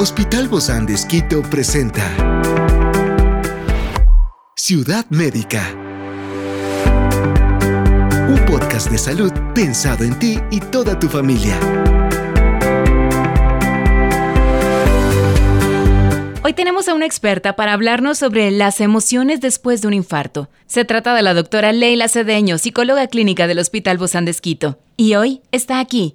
Hospital Bozán de presenta Ciudad Médica. Un podcast de salud pensado en ti y toda tu familia. Hoy tenemos a una experta para hablarnos sobre las emociones después de un infarto. Se trata de la doctora Leila Cedeño, psicóloga clínica del Hospital Bozán de. Y hoy está aquí,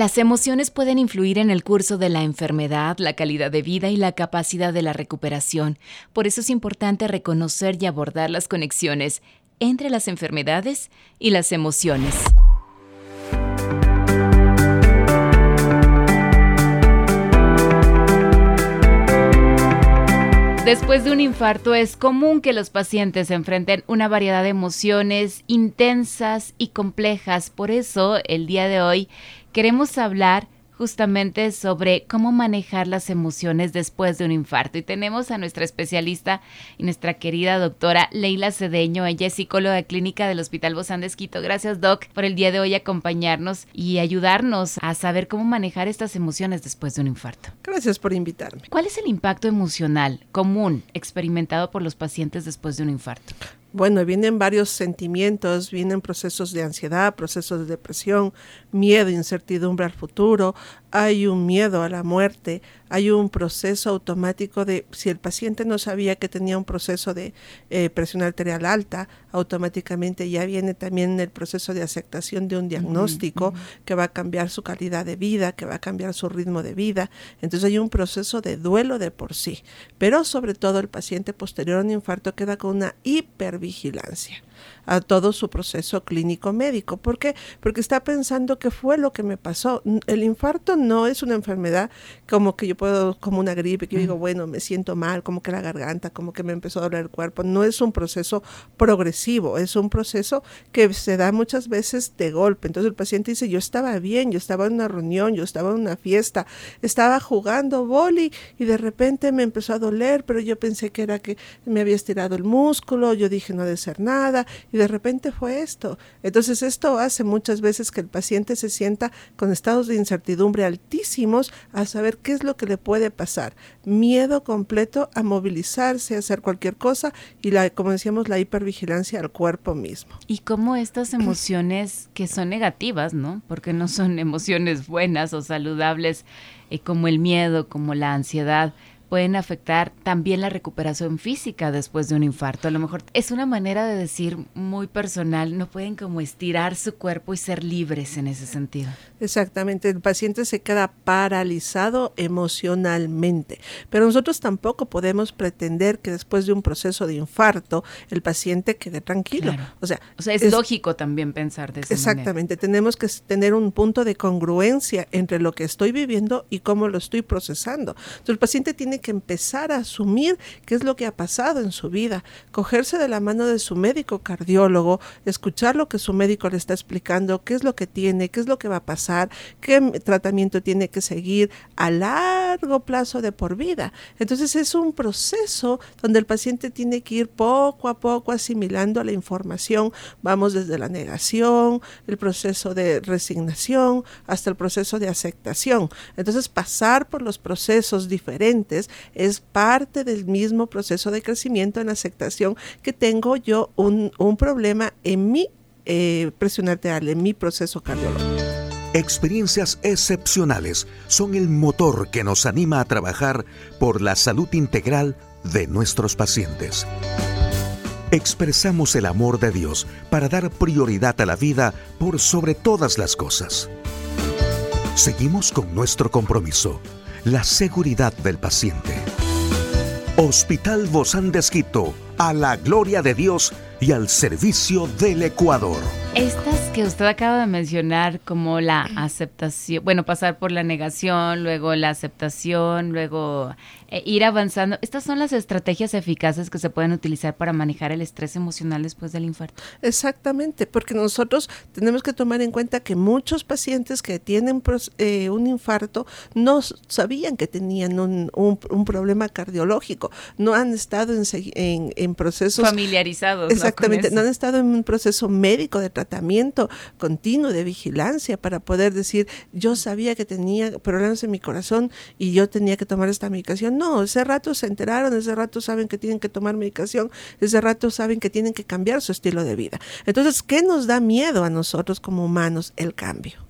Las emociones pueden influir en el curso de la enfermedad, la calidad de vida y la capacidad de la recuperación. Por eso es importante reconocer y abordar las conexiones entre las enfermedades y las emociones. Después de un infarto es común que los pacientes enfrenten una variedad de emociones intensas y complejas. Por eso, el día de hoy queremos hablar justamente sobre cómo manejar las emociones después de un infarto. Y tenemos a nuestra especialista y nuestra querida doctora Leila Cedeño. Ella es psicóloga clínica del Hospital Bozán de Esquito. Gracias, Doc, por el día de hoy acompañarnos y ayudarnos a saber cómo manejar estas emociones después de un infarto. Gracias por invitarme. ¿Cuál es el impacto emocional común experimentado por los pacientes después de un infarto? Bueno, vienen varios sentimientos, vienen procesos de ansiedad, procesos de depresión, miedo, incertidumbre al futuro, hay un miedo a la muerte, hay un proceso automático de, si el paciente no sabía que tenía un proceso de eh, presión arterial alta, automáticamente ya viene también el proceso de aceptación de un diagnóstico que va a cambiar su calidad de vida, que va a cambiar su ritmo de vida. Entonces hay un proceso de duelo de por sí, pero sobre todo el paciente posterior a un infarto queda con una hipervigilancia a todo su proceso clínico médico. ¿Por qué? Porque está pensando qué fue lo que me pasó. El infarto no es una enfermedad como que yo puedo, como una gripe, que yo digo, bueno, me siento mal, como que la garganta, como que me empezó a doler el cuerpo. No es un proceso progresivo, es un proceso que se da muchas veces de golpe. Entonces el paciente dice, yo estaba bien, yo estaba en una reunión, yo estaba en una fiesta, estaba jugando boli y de repente me empezó a doler, pero yo pensé que era que me había estirado el músculo, yo dije no ha de ser nada y de repente fue esto. Entonces esto hace muchas veces que el paciente se sienta con estados de incertidumbre altísimos a saber qué es lo que le puede pasar. Miedo completo a movilizarse, a hacer cualquier cosa y la, como decíamos, la hipervigilancia al cuerpo mismo. Y cómo estas emociones que son negativas, ¿no? Porque no son emociones buenas o saludables, eh, como el miedo, como la ansiedad, pueden afectar también la recuperación física después de un infarto. A lo mejor es una manera de decir muy personal, no pueden como estirar su cuerpo y ser libres en ese sentido. Exactamente, el paciente se queda paralizado emocionalmente, pero nosotros tampoco podemos pretender que después de un proceso de infarto el paciente quede tranquilo. O sea, o sea es, lógico también pensar de esa Exactamente, tenemos que tener un punto de congruencia entre lo que estoy viviendo y cómo lo estoy procesando. Entonces el paciente tiene que empezar a asumir qué es lo que ha pasado en su vida, cogerse de la mano de su médico cardiólogo, escuchar lo que su médico le está explicando, qué es lo que tiene, qué es lo que va a pasar, qué tratamiento tiene que seguir a largo plazo de por vida. Entonces es un proceso donde el paciente tiene que ir poco a poco asimilando la información. Vamos desde la negación, el proceso de resignación, hasta el proceso de aceptación. Entonces pasar por los procesos diferentes es parte del mismo proceso de crecimiento en aceptación que tengo yo un, problema en mi eh, presión arterial, en mi proceso cardiológico. Experiencias excepcionales son el motor que nos anima a trabajar por la salud integral de nuestros pacientes. Expresamos el amor de Dios para dar prioridad a la vida por sobre todas las cosas. Seguimos con nuestro compromiso la seguridad del paciente. Hospital Bozán de Esquito, a la gloria de Dios y al servicio del Ecuador. Que usted acaba de mencionar como la aceptación, bueno, pasar por la negación, luego la aceptación, luego eh, ir avanzando. Estas son las estrategias eficaces que se pueden utilizar para manejar el estrés emocional después del infarto. Exactamente, porque nosotros tenemos que tomar en cuenta que muchos pacientes que tienen eh, un infarto no sabían que tenían un, un, problema cardiológico, no han estado en, en, procesos familiarizados. Exactamente, ¿no? han estado en un proceso médico de tratamiento continuo, de vigilancia, para poder decir, yo sabía que tenía problemas en mi corazón y yo tenía que tomar esta medicación no, ese rato se enteraron, ese rato saben que tienen que tomar medicación, ese rato saben que tienen que cambiar su estilo de vida. Entonces, ¿qué nos da miedo a nosotros como humanos? El cambio.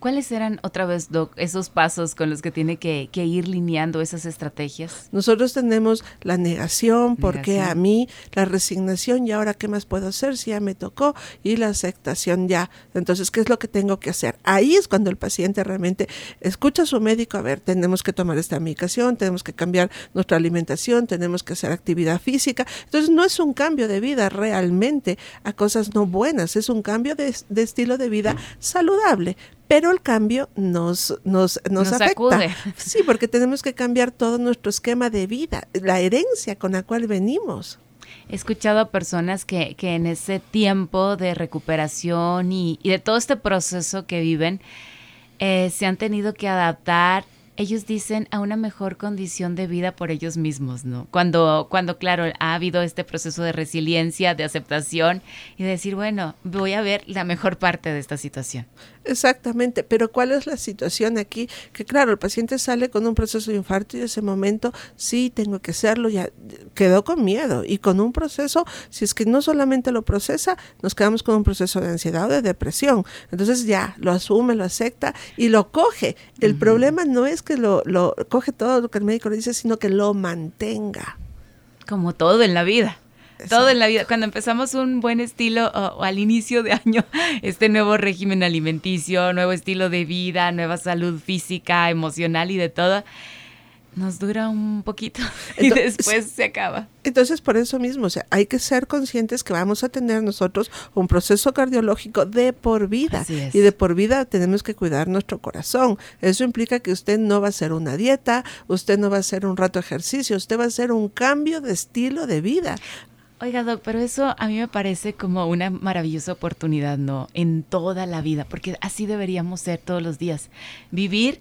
¿Cuáles eran otra vez, Doc, esos pasos con los que tiene que, ir lineando esas estrategias? Nosotros tenemos la negación, porque a mí, la resignación, y ahora qué más puedo hacer si ya me tocó, y la aceptación ya. Entonces, ¿qué es lo que tengo que hacer? Ahí es cuando el paciente realmente escucha a su médico, a ver, tenemos que tomar esta medicación, tenemos que cambiar nuestra alimentación, tenemos que hacer actividad física. Entonces, no es un cambio de vida realmente a cosas no buenas, es un cambio de estilo de vida saludable pero el cambio nos, nos, nos, afecta. Sí, porque tenemos que cambiar todo nuestro esquema de vida, la herencia con la cual venimos. He escuchado a personas que, que en ese tiempo de recuperación y, de todo este proceso que viven, eh, se han tenido que adaptar ellos dicen a una mejor condición de vida por ellos mismos, ¿no? Cuando, cuando claro, ha habido este proceso de resiliencia, de aceptación y de decir, bueno, voy a ver la mejor parte de esta situación. Exactamente, pero ¿cuál es la situación aquí? Que claro, el paciente sale con un proceso de infarto y en ese momento sí tengo que hacerlo, ya quedó con miedo y con un proceso, si es que no solamente lo procesa, nos quedamos con un proceso de ansiedad o de depresión. Entonces ya lo asume, lo acepta y lo coge. El problema no es que lo, lo coge todo lo que el médico le dice, sino que lo mantenga. Como todo en la vida. Todo en la vida. Cuando empezamos un buen estilo o, al inicio de año, este nuevo régimen alimenticio, nuevo estilo de vida, nueva salud física, emocional y de todo, nos dura un poquito y después se acaba. Entonces, por eso mismo, o sea, hay que ser conscientes que vamos a tener nosotros un proceso cardiológico de por vida. Y de por vida tenemos que cuidar nuestro corazón. Eso implica que usted no va a hacer una dieta, usted no va a hacer un rato de ejercicio, usted va a hacer un cambio de estilo de vida. Oiga, Doc, pero eso a mí me parece como una maravillosa oportunidad, ¿no? En toda la vida, porque así deberíamos ser todos los días. Vivir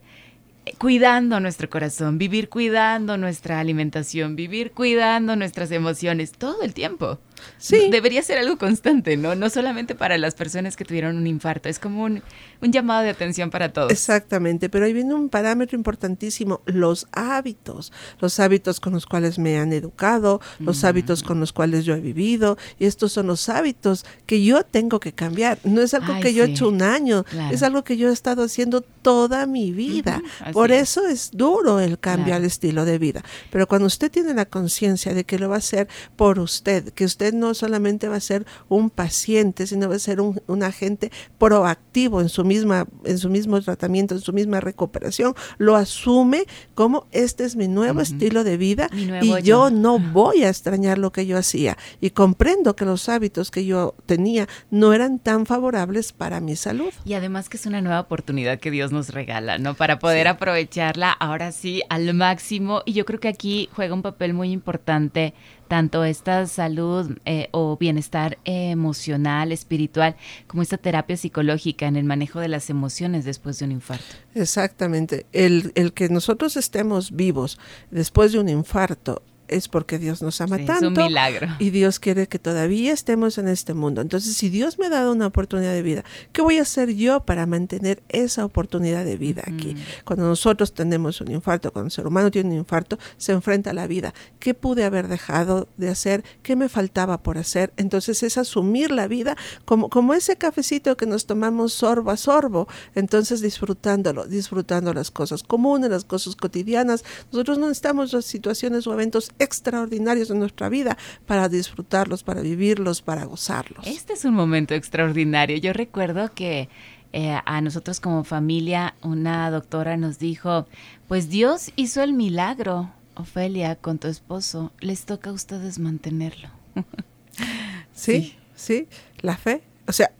cuidando nuestro corazón, vivir cuidando nuestra alimentación, vivir cuidando nuestras emociones todo el tiempo. Sí. Debería ser algo constante, ¿no? No solamente para las personas que tuvieron un infarto, es como un, llamado de atención para todos. Exactamente, pero ahí viene un parámetro importantísimo, los hábitos, los hábitos con los cuales me han educado, los hábitos con los cuales yo he vivido, y estos son los hábitos que yo tengo que cambiar. No es algo que yo he hecho un año, es algo que yo he estado haciendo toda mi vida. Por eso es duro el cambio al estilo de vida. Pero cuando usted tiene la conciencia de que lo va a hacer por usted, que usted no solamente va a ser un paciente, sino va a ser un, agente proactivo en su, misma, en su mismo tratamiento, en su misma recuperación, lo asume como este es mi nuevo estilo de vida y yo no voy a extrañar lo que yo hacía. Y comprendo que los hábitos que yo tenía no eran tan favorables para mi salud. Y además que es una nueva oportunidad que Dios nos regala, ¿no? Para poder aprovecharla ahora sí al máximo. Y yo creo que aquí juega un papel muy importante tanto esta salud eh, o bienestar emocional, espiritual, como esta terapia psicológica en el manejo de las emociones después de un infarto. Exactamente. El, el que nosotros estemos vivos después de un infarto es porque Dios nos ama tanto. Es un milagro. Y Dios quiere que todavía estemos en este mundo. Entonces, si Dios me ha dado una oportunidad de vida, ¿qué voy a hacer yo para mantener esa oportunidad de vida aquí? Cuando nosotros tenemos un infarto, cuando el ser humano tiene un infarto, se enfrenta a la vida. ¿Qué pude haber dejado de hacer? ¿Qué me faltaba por hacer? Entonces, es asumir la vida como, como ese cafecito que nos tomamos sorbo a sorbo. Entonces, disfrutándolo, disfrutando las cosas comunes, las cosas cotidianas. Nosotros no estamos en situaciones o eventos extraordinarios en nuestra vida para disfrutarlos, para vivirlos, para gozarlos. Este es un momento extraordinario. Yo recuerdo que eh, a nosotros como familia una doctora nos dijo, pues Dios hizo el milagro, Ofelia, con tu esposo, les toca a ustedes mantenerlo. sí, sí, la fe O sea,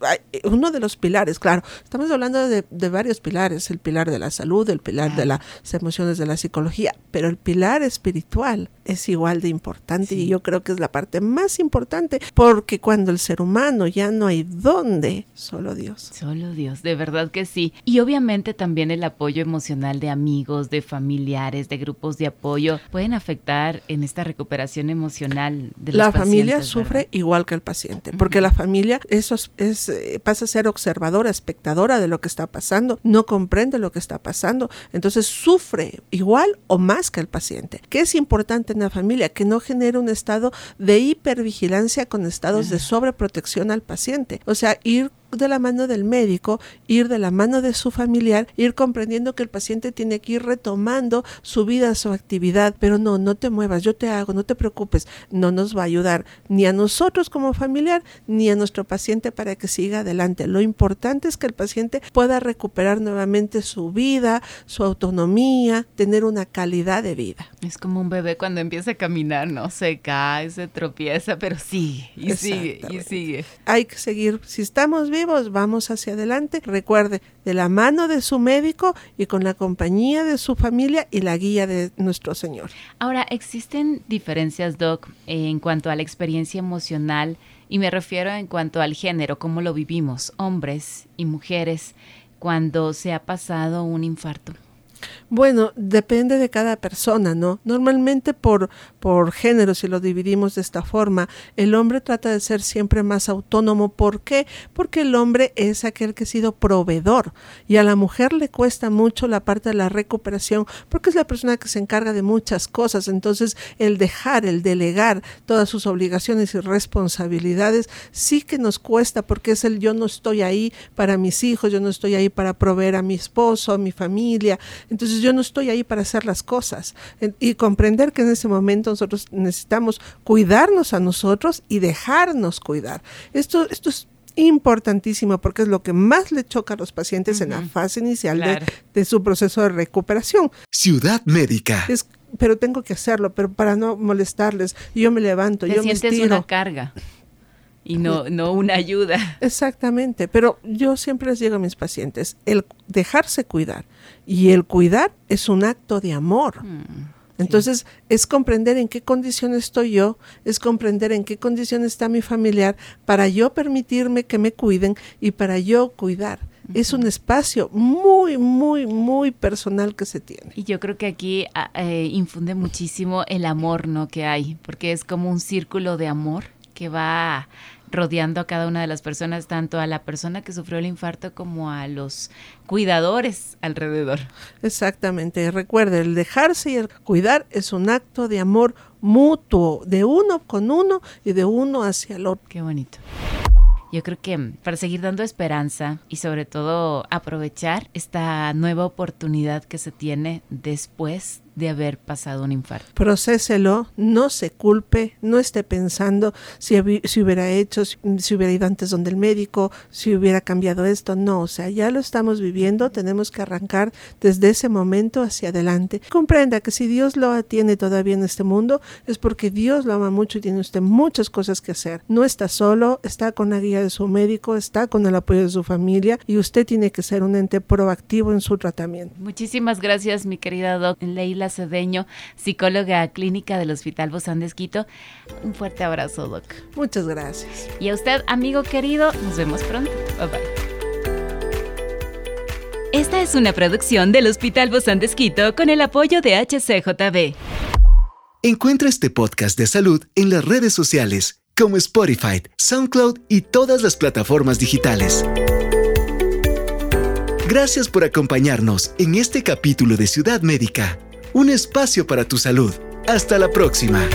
uno de los pilares, claro, estamos hablando de, varios pilares, el pilar de la salud, el pilar de las emociones de la psicología, pero el pilar espiritual es igual de importante y yo creo que es la parte más importante porque cuando el ser humano ya no hay dónde, solo Dios. Solo Dios, de verdad que sí. Y obviamente también el apoyo emocional de amigos, de familiares, de grupos de apoyo pueden afectar en esta recuperación emocional de los La familia sufre igual que el paciente, porque la familia eso es, eh, pasa a ser observadora, espectadora de lo que está pasando, no comprende lo que está pasando, entonces sufre igual o más que el paciente. ¿Qué es importante en la familia? Que no genere un estado de hipervigilancia con estados de sobreprotección al paciente. O sea, ir de la mano del médico, ir de la mano de su familiar, ir comprendiendo que el paciente tiene que ir retomando su vida, su actividad, pero no, no te muevas, yo te hago, no te preocupes, no nos va a ayudar ni a nosotros como familiar, ni a nuestro paciente para que siga adelante. Lo importante es que el paciente pueda recuperar nuevamente su vida, su autonomía, tener una calidad de vida. Es como un bebé cuando empieza a caminar, ¿no? Se cae, se tropieza, pero sigue y sigue y sigue. Hay que seguir, si estamos bien, vamos hacia adelante. Recuerde, de la mano de su médico y con la compañía de su familia y la guía de nuestro Señor. Ahora, ¿existen diferencias, Doc, en cuanto a la experiencia emocional? Y me refiero en cuanto al género, cómo lo vivimos, hombres y mujeres, cuando se ha pasado un infarto. Bueno, depende de cada persona, ¿no? Normalmente por, por género, si lo dividimos de esta forma, el hombre trata de ser siempre más autónomo. ¿Por qué? Porque el hombre es aquel que ha sido proveedor y a la mujer le cuesta mucho la parte de la recuperación porque es la persona que se encarga de muchas cosas. Entonces, el dejar, el delegar todas sus obligaciones y responsabilidades sí que nos cuesta porque es el yo no estoy ahí para mis hijos, yo no estoy ahí para proveer a mi esposo, a mi familia. Entonces yo no estoy ahí para hacer las cosas y comprender que en ese momento nosotros necesitamos cuidarnos a nosotros y dejarnos cuidar. Esto, esto es importantísimo porque es lo que más le choca a los pacientes en la fase inicial de, su proceso de recuperación. Ciudad médica. pero tengo que hacerlo, pero para no molestarles, yo me levanto, yo me estiro. una carga y no, no una ayuda. Exactamente, pero yo siempre les digo a mis pacientes, el dejarse cuidar y el cuidar es un acto de amor. Mm, Entonces es comprender en qué condición estoy yo, es comprender en qué condición está mi familiar para yo permitirme que me cuiden y para yo cuidar. Es un espacio muy, muy, muy personal que se tiene. Y yo creo que aquí ah, eh, infunde muchísimo el amor, ¿no? Que hay, porque es como un círculo de amor que va rodeando a cada una de las personas, tanto a la persona que sufrió el infarto como a los cuidadores alrededor. Exactamente. Recuerde, el dejarse y el cuidar es un acto de amor mutuo, de uno con uno y de uno hacia el otro. Qué bonito. Yo creo que para seguir dando esperanza y sobre todo aprovechar esta nueva oportunidad que se tiene después de haber pasado un infarto. Procéselo, no se culpe, no esté pensando si, si hubiera hecho, si, hubiera ido antes donde el médico, si hubiera cambiado esto. No, o sea, ya lo estamos viviendo, tenemos que arrancar desde ese momento hacia adelante. Comprenda que si Dios lo atiende todavía en este mundo, es porque Dios lo ama mucho y tiene usted muchas cosas que hacer. No está solo, está con la guía de su médico, está con el apoyo de su familia y usted tiene que ser un ente proactivo en su tratamiento. Muchísimas gracias, mi querida doc Leila Cedeño, psicóloga clínica del Hospital Bozán de Esquito. Un fuerte abrazo, Doc. Muchas gracias. Y a usted, amigo querido, nos vemos pronto. Bye bye. Esta es una producción del Hospital Bozán de Esquito con el apoyo de HCJB. Encuentra este podcast de salud en las redes sociales como Spotify, SoundCloud y todas las plataformas digitales. Gracias por acompañarnos en este capítulo de Ciudad Médica un espacio para tu salud. Hasta la próxima.